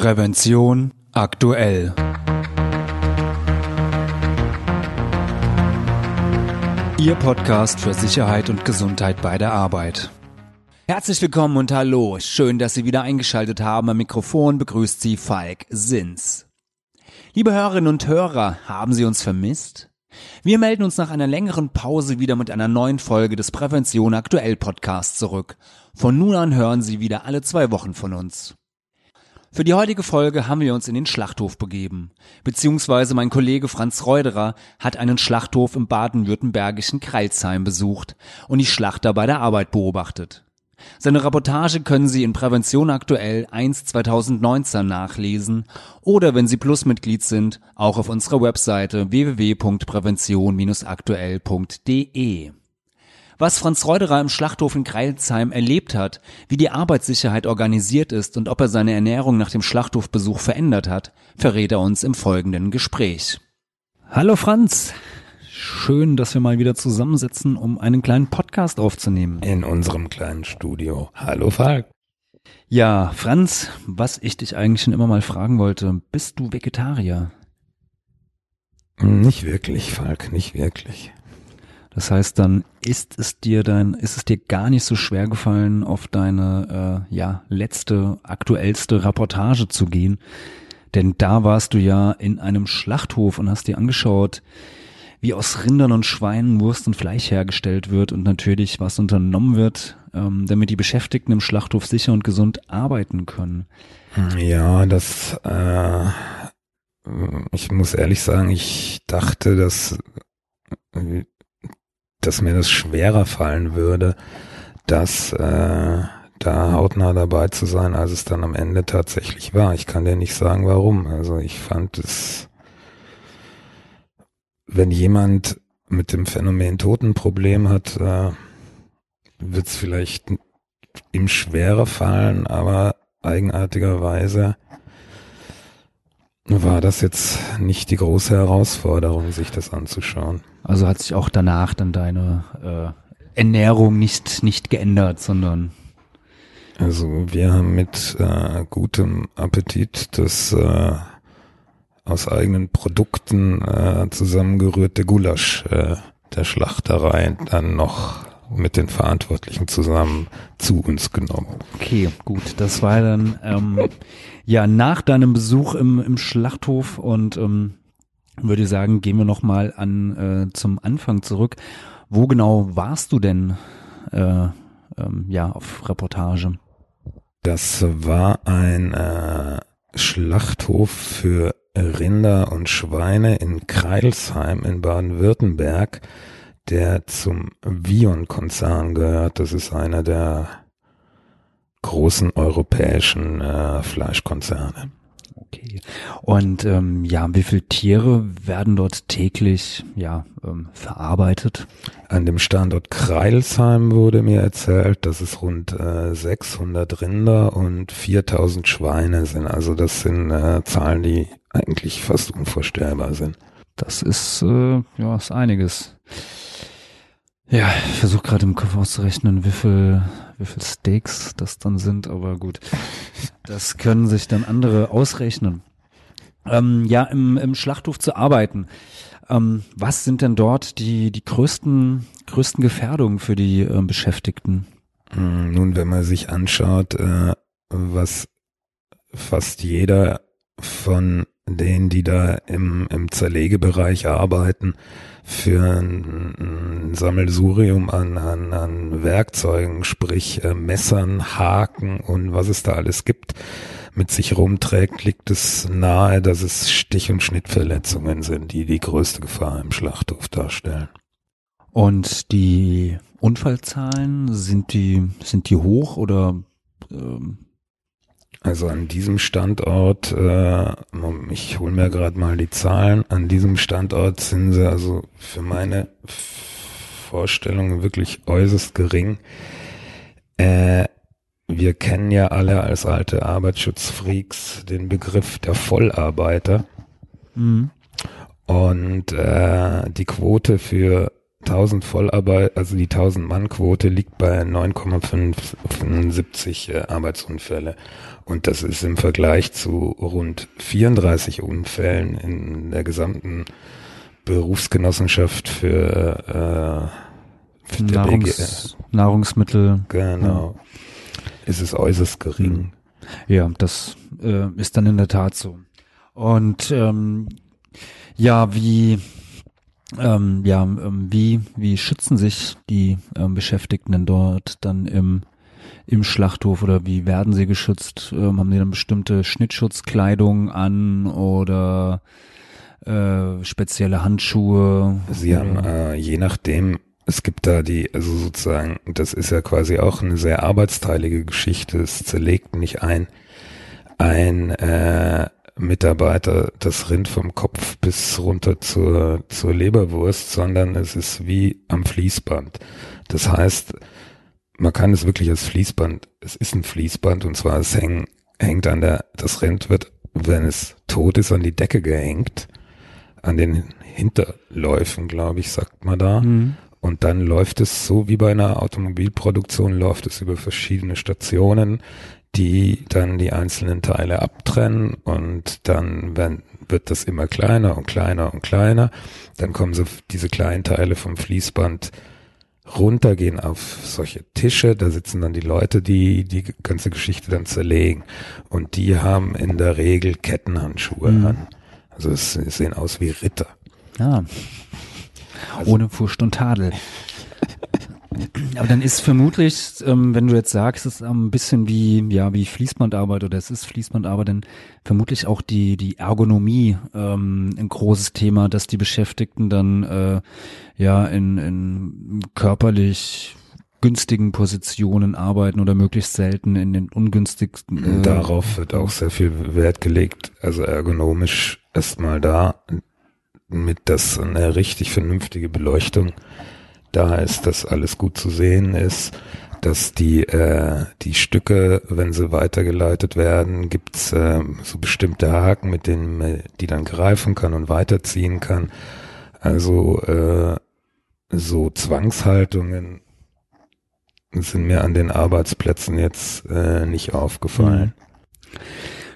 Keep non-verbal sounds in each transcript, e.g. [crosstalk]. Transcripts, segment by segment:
Prävention aktuell. Ihr Podcast für Sicherheit und Gesundheit bei der Arbeit. Herzlich willkommen und hallo. Schön, dass Sie wieder eingeschaltet haben. Am Mikrofon begrüßt Sie Falk Sins. Liebe Hörerinnen und Hörer, haben Sie uns vermisst? Wir melden uns nach einer längeren Pause wieder mit einer neuen Folge des Prävention aktuell Podcasts zurück. Von nun an hören Sie wieder alle zwei Wochen von uns. Für die heutige Folge haben wir uns in den Schlachthof begeben. Beziehungsweise mein Kollege Franz Reuderer hat einen Schlachthof im baden-württembergischen Kreilsheim besucht und die Schlachter bei der Arbeit beobachtet. Seine Reportage können Sie in Prävention aktuell 1 2019 nachlesen oder wenn Sie Plusmitglied sind, auch auf unserer Webseite www.prävention-aktuell.de. Was Franz Reuderer im Schlachthof in Kreilsheim erlebt hat, wie die Arbeitssicherheit organisiert ist und ob er seine Ernährung nach dem Schlachthofbesuch verändert hat, verrät er uns im folgenden Gespräch. Hallo Franz, schön, dass wir mal wieder zusammensitzen, um einen kleinen Podcast aufzunehmen. In unserem kleinen Studio. Hallo Falk. Ja, Franz, was ich dich eigentlich schon immer mal fragen wollte, bist du Vegetarier? Nicht wirklich, Falk, nicht wirklich. Das heißt, dann ist es dir dann, ist es dir gar nicht so schwer gefallen, auf deine äh, ja letzte, aktuellste Reportage zu gehen, denn da warst du ja in einem Schlachthof und hast dir angeschaut, wie aus Rindern und Schweinen Wurst und Fleisch hergestellt wird und natürlich was unternommen wird, ähm, damit die Beschäftigten im Schlachthof sicher und gesund arbeiten können. Ja, das, äh, ich muss ehrlich sagen, ich dachte, dass dass mir das schwerer fallen würde, das äh, da hautnah dabei zu sein, als es dann am Ende tatsächlich war. Ich kann dir nicht sagen, warum. Also ich fand es, wenn jemand mit dem Phänomen Totenproblem hat, äh, wird es vielleicht ihm schwerer fallen, aber eigenartigerweise war das jetzt nicht die große Herausforderung, sich das anzuschauen. Also hat sich auch danach dann deine äh, Ernährung nicht, nicht geändert, sondern also wir haben mit äh, gutem Appetit das äh, aus eigenen Produkten äh, zusammengerührte Gulasch äh, der Schlachterei dann noch mit den Verantwortlichen zusammen zu uns genommen. Okay, gut. Das war dann ähm, ja nach deinem Besuch im, im Schlachthof und ähm, würde sagen, gehen wir noch mal an äh, zum Anfang zurück. Wo genau warst du denn äh, ähm, ja auf Reportage? Das war ein äh, Schlachthof für Rinder und Schweine in Kreilsheim in Baden-Württemberg, der zum Vion-Konzern gehört. Das ist einer der großen europäischen äh, Fleischkonzerne. Okay. Und ähm, ja, wie viele Tiere werden dort täglich ja ähm, verarbeitet? An dem Standort Kreilsheim wurde mir erzählt, dass es rund äh, 600 Rinder und 4000 Schweine sind. Also das sind äh, Zahlen, die eigentlich fast unvorstellbar sind. Das ist äh, ja ist einiges. Ja, ich versuche gerade im Kopf auszurechnen, wie viel, wie viel Steaks das dann sind, aber gut. Das können sich dann andere ausrechnen. Ähm, ja, im, im Schlachthof zu arbeiten. Ähm, was sind denn dort die, die größten, größten Gefährdungen für die äh, Beschäftigten? Hm, nun, wenn man sich anschaut, äh, was fast jeder von denen, die da im, im Zerlegebereich arbeiten, für ein, ein Sammelsurium an, an, an Werkzeugen, sprich äh, Messern, Haken und was es da alles gibt, mit sich rumträgt, liegt es nahe, dass es Stich- und Schnittverletzungen sind, die die größte Gefahr im Schlachthof darstellen. Und die Unfallzahlen, sind die, sind die hoch oder ähm, also an diesem Standort, äh, ich hole mir gerade mal die Zahlen, an diesem Standort sind sie also für meine Vorstellungen wirklich äußerst gering. Äh, wir kennen ja alle als alte Arbeitsschutzfreaks den Begriff der Vollarbeiter. Mhm. Und äh, die Quote für 1000 Vollarbeit, also die 1000 Mann Quote liegt bei 9,75 äh, Arbeitsunfälle. Und das ist im Vergleich zu rund 34 Unfällen in der gesamten Berufsgenossenschaft für, äh, für Nahrungs Nahrungsmittel. Genau. Ja. Ist es äußerst gering. Ja, das äh, ist dann in der Tat so. Und ähm, ja, wie ähm, ja, ähm, wie, wie schützen sich die ähm, Beschäftigten denn dort dann im, im Schlachthof oder wie werden sie geschützt? Ähm, haben die dann bestimmte Schnittschutzkleidung an oder äh, spezielle Handschuhe? Sie haben äh, je nachdem, es gibt da die, also sozusagen, das ist ja quasi auch eine sehr arbeitsteilige Geschichte, es zerlegt nicht ein, ein äh, Mitarbeiter das Rind vom Kopf bis runter zur, zur Leberwurst, sondern es ist wie am Fließband. Das heißt, man kann es wirklich als Fließband, es ist ein Fließband und zwar es häng, hängt an der, das Rind wird, wenn es tot ist, an die Decke gehängt, an den Hinterläufen, glaube ich, sagt man da. Mhm. Und dann läuft es so wie bei einer Automobilproduktion, läuft es über verschiedene Stationen die dann die einzelnen Teile abtrennen und dann werden, wird das immer kleiner und kleiner und kleiner. Dann kommen so diese kleinen Teile vom Fließband runter, gehen auf solche Tische, da sitzen dann die Leute, die die ganze Geschichte dann zerlegen. Und die haben in der Regel Kettenhandschuhe mhm. an. Also es, es, sehen aus wie Ritter. Ja. Also, Ohne Furcht und Tadel. Aber dann ist vermutlich, ähm, wenn du jetzt sagst, es ist ein bisschen wie, ja, wie Fließbandarbeit oder es ist Fließbandarbeit, dann vermutlich auch die, die Ergonomie ähm, ein großes Thema, dass die Beschäftigten dann äh, ja in, in körperlich günstigen Positionen arbeiten oder möglichst selten in den ungünstigsten. Äh Darauf wird auch sehr viel Wert gelegt, also ergonomisch erstmal da, mit das eine richtig vernünftige Beleuchtung da ist, dass alles gut zu sehen ist, dass die äh, die Stücke, wenn sie weitergeleitet werden, gibt's äh, so bestimmte Haken, mit denen die dann greifen kann und weiterziehen kann. Also äh, so Zwangshaltungen sind mir an den Arbeitsplätzen jetzt äh, nicht aufgefallen. Mhm.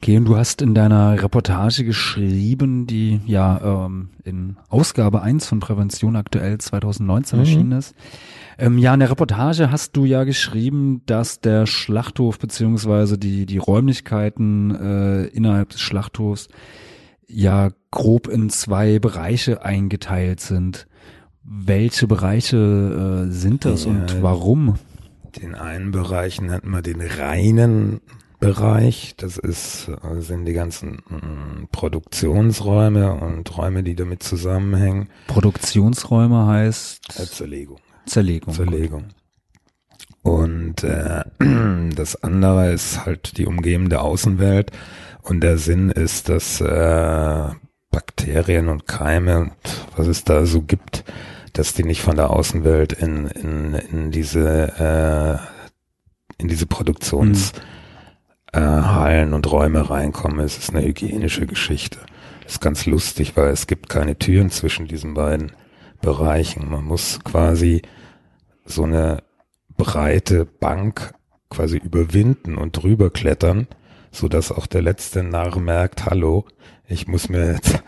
Okay, und du hast in deiner Reportage geschrieben, die ja ähm, in Ausgabe 1 von Prävention aktuell 2019 mhm. erschienen ist. Ähm, ja, in der Reportage hast du ja geschrieben, dass der Schlachthof beziehungsweise die, die Räumlichkeiten äh, innerhalb des Schlachthofs ja grob in zwei Bereiche eingeteilt sind. Welche Bereiche äh, sind das ja, und warum? Den einen Bereich nennt man den reinen Bereich. Das ist, äh, sind die ganzen mm, Produktionsräume und Räume, die damit zusammenhängen. Produktionsräume heißt? Äh, Zerlegung. Zerlegung. Zerlegung. Und äh, [clears throat] das andere ist halt die umgebende Außenwelt. Und der Sinn ist, dass äh, Bakterien und Keime und was es da so gibt, dass die nicht von der Außenwelt in, in, in diese äh, in diese Produktions hm äh, Hallen und Räume reinkomme. Es ist eine hygienische Geschichte. Das ist ganz lustig, weil es gibt keine Türen zwischen diesen beiden Bereichen. Man muss quasi so eine breite Bank quasi überwinden und drüber klettern, so dass auch der letzte Narr merkt, hallo, ich muss mir jetzt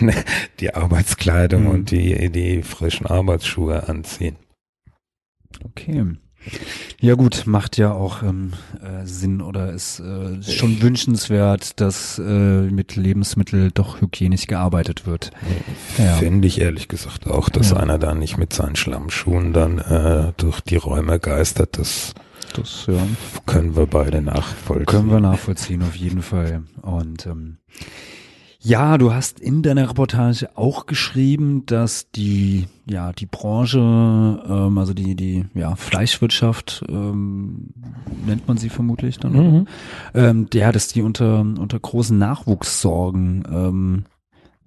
[laughs] die Arbeitskleidung mhm. und die, die frischen Arbeitsschuhe anziehen. Okay. Ja gut, macht ja auch ähm, äh, Sinn oder ist äh, schon wünschenswert, dass äh, mit Lebensmitteln doch hygienisch gearbeitet wird. Ja. Finde ich ehrlich gesagt auch, dass ja. einer da nicht mit seinen Schlammschuhen dann äh, durch die Räume geistert. Das, das ja. können wir beide nachvollziehen. Können wir nachvollziehen, auf jeden Fall. Und ähm, ja, du hast in deiner Reportage auch geschrieben, dass die ja die Branche, ähm, also die die ja Fleischwirtschaft ähm, nennt man sie vermutlich dann, mhm. ähm, ja, dass die unter unter großen Nachwuchssorgen ähm,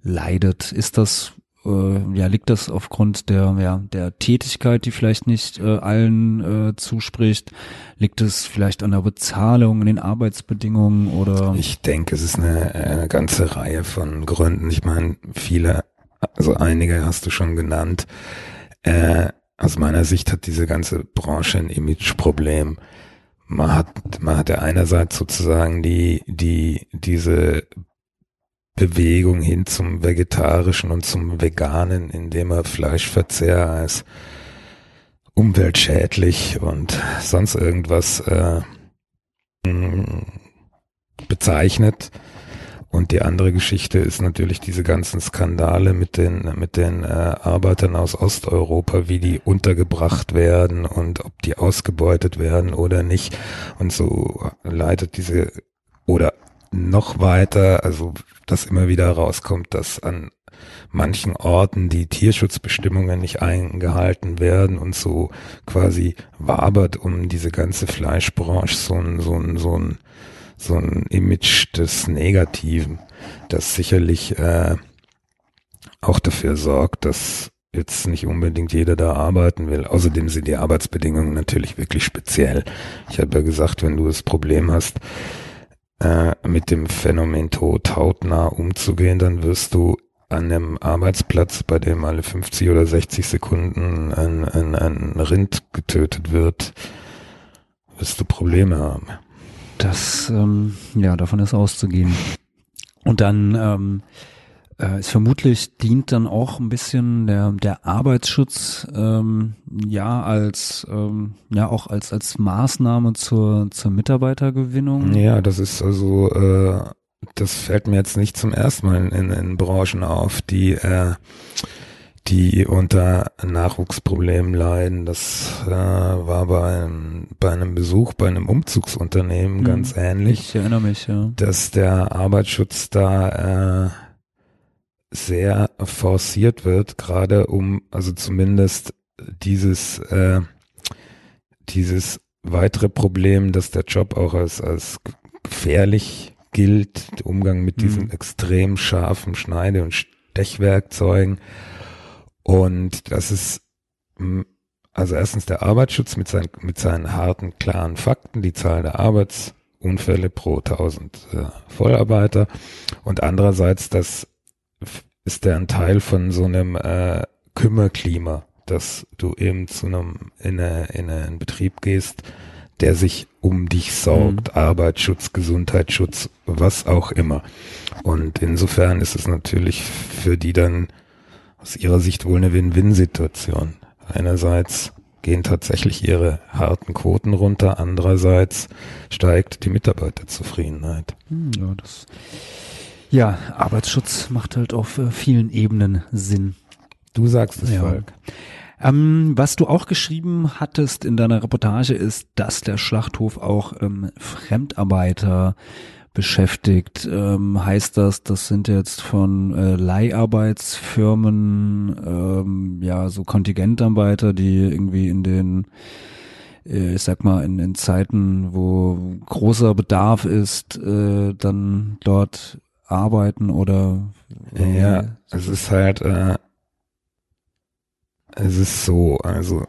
leidet. Ist das äh, ja, liegt das aufgrund der, ja, der Tätigkeit, die vielleicht nicht äh, allen äh, zuspricht? Liegt es vielleicht an der Bezahlung, an den Arbeitsbedingungen oder? Ich denke, es ist eine, eine ganze Reihe von Gründen. Ich meine, viele, also einige hast du schon genannt. Äh, aus meiner Sicht hat diese ganze Branche ein Imageproblem. Man hat, man hat ja einerseits sozusagen die, die, diese Bewegung hin zum Vegetarischen und zum Veganen, indem er Fleischverzehr als umweltschädlich und sonst irgendwas äh, bezeichnet. Und die andere Geschichte ist natürlich diese ganzen Skandale mit den mit den äh, Arbeitern aus Osteuropa, wie die untergebracht werden und ob die ausgebeutet werden oder nicht. Und so leitet diese oder noch weiter, also dass immer wieder rauskommt, dass an manchen Orten die Tierschutzbestimmungen nicht eingehalten werden und so quasi wabert um diese ganze Fleischbranche so ein, so ein, so ein so ein Image des Negativen, das sicherlich äh, auch dafür sorgt, dass jetzt nicht unbedingt jeder da arbeiten will. Außerdem sind die Arbeitsbedingungen natürlich wirklich speziell. Ich habe ja gesagt, wenn du das Problem hast, äh, mit dem Phänomen Tod hautnah umzugehen, dann wirst du an einem Arbeitsplatz, bei dem alle 50 oder 60 Sekunden ein, ein, ein Rind getötet wird, wirst du Probleme haben. Das, ähm, ja, davon ist auszugehen. Und dann ähm, äh, ist vermutlich dient dann auch ein bisschen der der Arbeitsschutz ähm, ja als ähm, ja auch als als Maßnahme zur zur Mitarbeitergewinnung. Ja, das ist also äh, das fällt mir jetzt nicht zum ersten Mal in, in Branchen auf, die äh, die unter Nachwuchsproblemen leiden. Das äh, war bei einem, bei einem Besuch bei einem Umzugsunternehmen mhm. ganz ähnlich. Ich erinnere mich, ja. Dass der Arbeitsschutz da äh, sehr forciert wird, gerade um, also zumindest dieses, äh, dieses weitere Problem, dass der Job auch als, als gefährlich gilt, der Umgang mit diesen mhm. extrem scharfen Schneide- und Stechwerkzeugen und das ist, hm, also erstens der Arbeitsschutz mit seinen, mit seinen harten, klaren Fakten, die Zahl der Arbeitsunfälle pro 1000 äh, Vollarbeiter und andererseits das ist der ein Teil von so einem äh, Kümmerklima, dass du eben zu einem in, eine, in einen Betrieb gehst, der sich um dich sorgt, mhm. Arbeitsschutz, Gesundheitsschutz, was auch immer. Und insofern ist es natürlich für die dann aus ihrer Sicht wohl eine Win-Win-Situation. Einerseits gehen tatsächlich ihre harten Quoten runter, andererseits steigt die Mitarbeiterzufriedenheit. Hm, ja, das, ja, Arbeitsschutz macht halt auf äh, vielen Ebenen Sinn. Du sagst es, ja. Volk. Ähm, was du auch geschrieben hattest in deiner Reportage ist, dass der Schlachthof auch ähm, Fremdarbeiter beschäftigt. Ähm, heißt das, das sind jetzt von äh, Leiharbeitsfirmen, ähm, ja, so Kontingentarbeiter, die irgendwie in den äh, ich sag mal, in, in Zeiten, wo großer Bedarf ist, äh, dann dort arbeiten oder ja, es ist halt äh, es ist so, also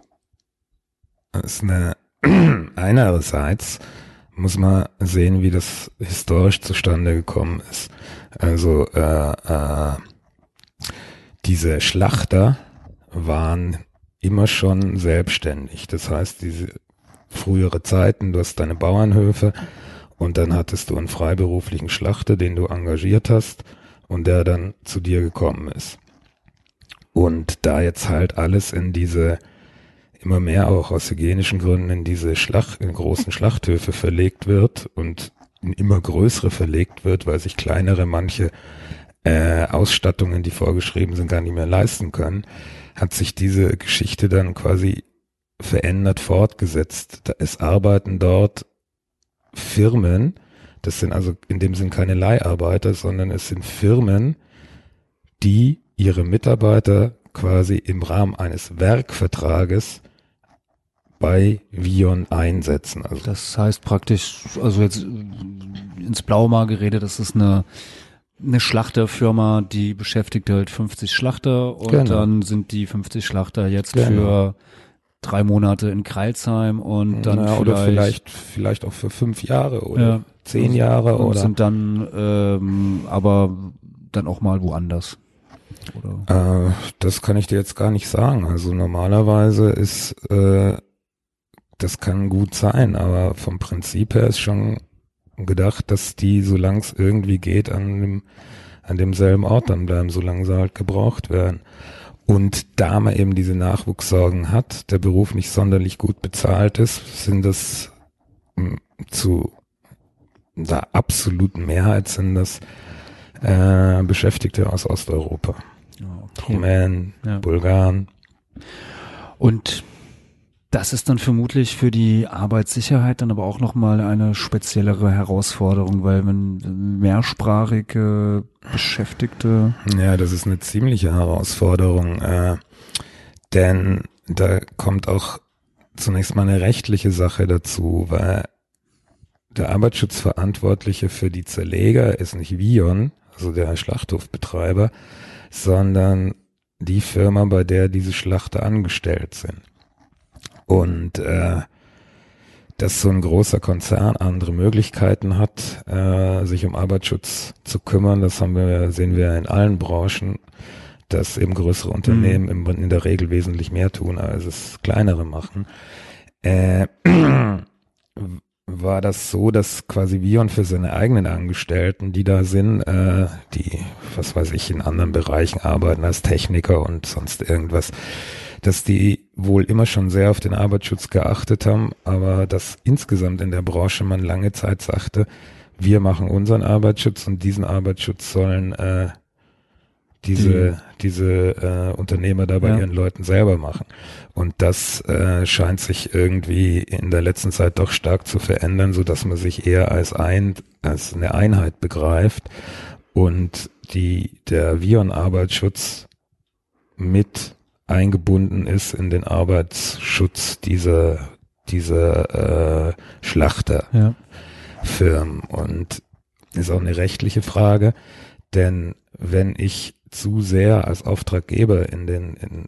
es ist eine [clears throat] einerseits muss man sehen, wie das historisch zustande gekommen ist. Also äh, äh, diese Schlachter waren immer schon selbstständig. Das heißt, diese frühere Zeiten, du hast deine Bauernhöfe und dann hattest du einen freiberuflichen Schlachter, den du engagiert hast und der dann zu dir gekommen ist. Und da jetzt halt alles in diese immer mehr auch aus hygienischen Gründen in diese Schlacht, in großen Schlachthöfe verlegt wird und in immer größere verlegt wird, weil sich kleinere manche äh, Ausstattungen, die vorgeschrieben sind, gar nicht mehr leisten können, hat sich diese Geschichte dann quasi verändert fortgesetzt. Es arbeiten dort Firmen, das sind also in dem Sinn keine Leiharbeiter, sondern es sind Firmen, die ihre Mitarbeiter quasi im Rahmen eines Werkvertrages bei Vion einsetzen. Also das heißt praktisch, also jetzt ins Blaue mal geredet, das ist eine eine Schlachterfirma, die beschäftigt halt 50 Schlachter und genau. dann sind die 50 Schlachter jetzt genau. für drei Monate in Kreilsheim und dann ja, vielleicht, oder vielleicht vielleicht auch für fünf Jahre oder ja, zehn Jahre und oder sind dann ähm, aber dann auch mal woanders. Oder? Äh, das kann ich dir jetzt gar nicht sagen. Also normalerweise ist, äh, das kann gut sein, aber vom Prinzip her ist schon gedacht, dass die, solange es irgendwie geht, an dem, an demselben Ort dann bleiben, solange sie halt gebraucht werden. Und da man eben diese Nachwuchssorgen hat, der Beruf nicht sonderlich gut bezahlt ist, sind das hm, zu der absoluten Mehrheit sind das äh, Beschäftigte aus Osteuropa. Okay. Rumänen, ja. Bulgaren. Und das ist dann vermutlich für die Arbeitssicherheit dann aber auch nochmal eine speziellere Herausforderung, weil wenn mehrsprachige Beschäftigte. Ja, das ist eine ziemliche Herausforderung, äh, denn da kommt auch zunächst mal eine rechtliche Sache dazu, weil der Arbeitsschutzverantwortliche für die Zerleger ist nicht Vion, also der Schlachthofbetreiber, sondern die Firma, bei der diese Schlachter angestellt sind. Und äh, dass so ein großer Konzern andere Möglichkeiten hat, äh, sich um Arbeitsschutz zu kümmern, das haben wir, sehen wir in allen Branchen, dass eben größere Unternehmen mhm. in der Regel wesentlich mehr tun, als es kleinere machen. Äh, war das so, dass quasi Vion für seine eigenen Angestellten, die da sind, äh, die, was weiß ich, in anderen Bereichen arbeiten als Techniker und sonst irgendwas, dass die wohl immer schon sehr auf den Arbeitsschutz geachtet haben, aber dass insgesamt in der Branche man lange Zeit sagte, wir machen unseren Arbeitsschutz und diesen Arbeitsschutz sollen äh, diese, die. diese äh, Unternehmer da bei ja. ihren Leuten selber machen. Und das äh, scheint sich irgendwie in der letzten Zeit doch stark zu verändern, so dass man sich eher als ein, als eine Einheit begreift und die, der Vion-Arbeitsschutz mit eingebunden ist in den Arbeitsschutz dieser, dieser äh, Schlachterfirmen. Ja. Und ist auch eine rechtliche Frage, denn wenn ich zu sehr als Auftraggeber in den, in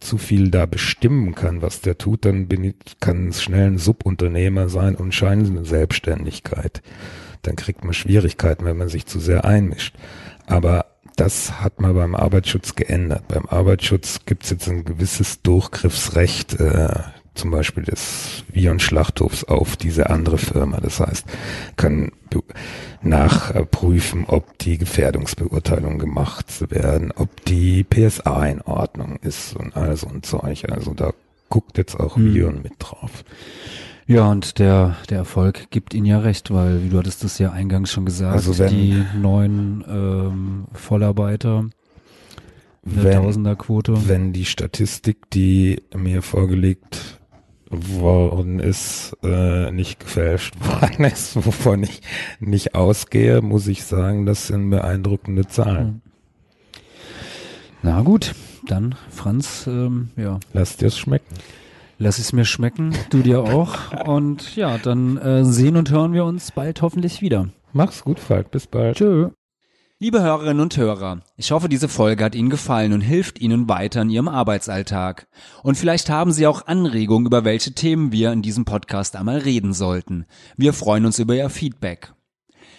zu viel da bestimmen kann, was der tut, dann bin ich, kann es schnell ein Subunternehmer sein und scheint Selbstständigkeit. Dann kriegt man Schwierigkeiten, wenn man sich zu sehr einmischt. Aber das hat man beim Arbeitsschutz geändert. Beim Arbeitsschutz gibt es jetzt ein gewisses Durchgriffsrecht, äh, zum Beispiel des Vion Schlachthofs auf diese andere Firma. Das heißt, können nachprüfen, ob die Gefährdungsbeurteilungen gemacht werden, ob die PSA in Ordnung ist und all so ein Zeug. Also da guckt jetzt auch hm. Vion mit drauf. Ja, und der, der Erfolg gibt Ihnen ja recht, weil, wie du hattest es ja eingangs schon gesagt, also wenn, die neuen ähm, Vollarbeiter, eine Tausenderquote. Wenn die Statistik, die mir vorgelegt worden ist, äh, nicht gefälscht worden [laughs] ist, wovon ich nicht ausgehe, muss ich sagen, das sind beeindruckende Zahlen. Hm. Na gut, dann Franz, ähm, ja. Lass dir es schmecken. Lass es mir schmecken, du dir auch. Und ja, dann äh, sehen und hören wir uns bald hoffentlich wieder. Mach's gut, Falk. Bis bald. Tschö. Liebe Hörerinnen und Hörer, ich hoffe, diese Folge hat Ihnen gefallen und hilft Ihnen weiter in Ihrem Arbeitsalltag. Und vielleicht haben Sie auch Anregungen, über welche Themen wir in diesem Podcast einmal reden sollten. Wir freuen uns über Ihr Feedback.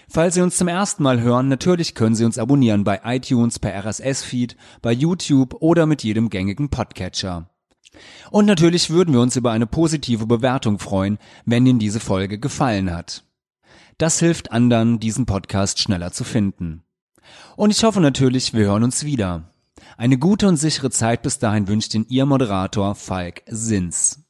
Falls Sie uns zum ersten Mal hören, natürlich können Sie uns abonnieren bei iTunes, per RSS-Feed, bei YouTube oder mit jedem gängigen Podcatcher. Und natürlich würden wir uns über eine positive Bewertung freuen, wenn Ihnen diese Folge gefallen hat. Das hilft anderen, diesen Podcast schneller zu finden. Und ich hoffe natürlich, wir hören uns wieder. Eine gute und sichere Zeit bis dahin wünscht Ihnen Ihr Moderator Falk Sins.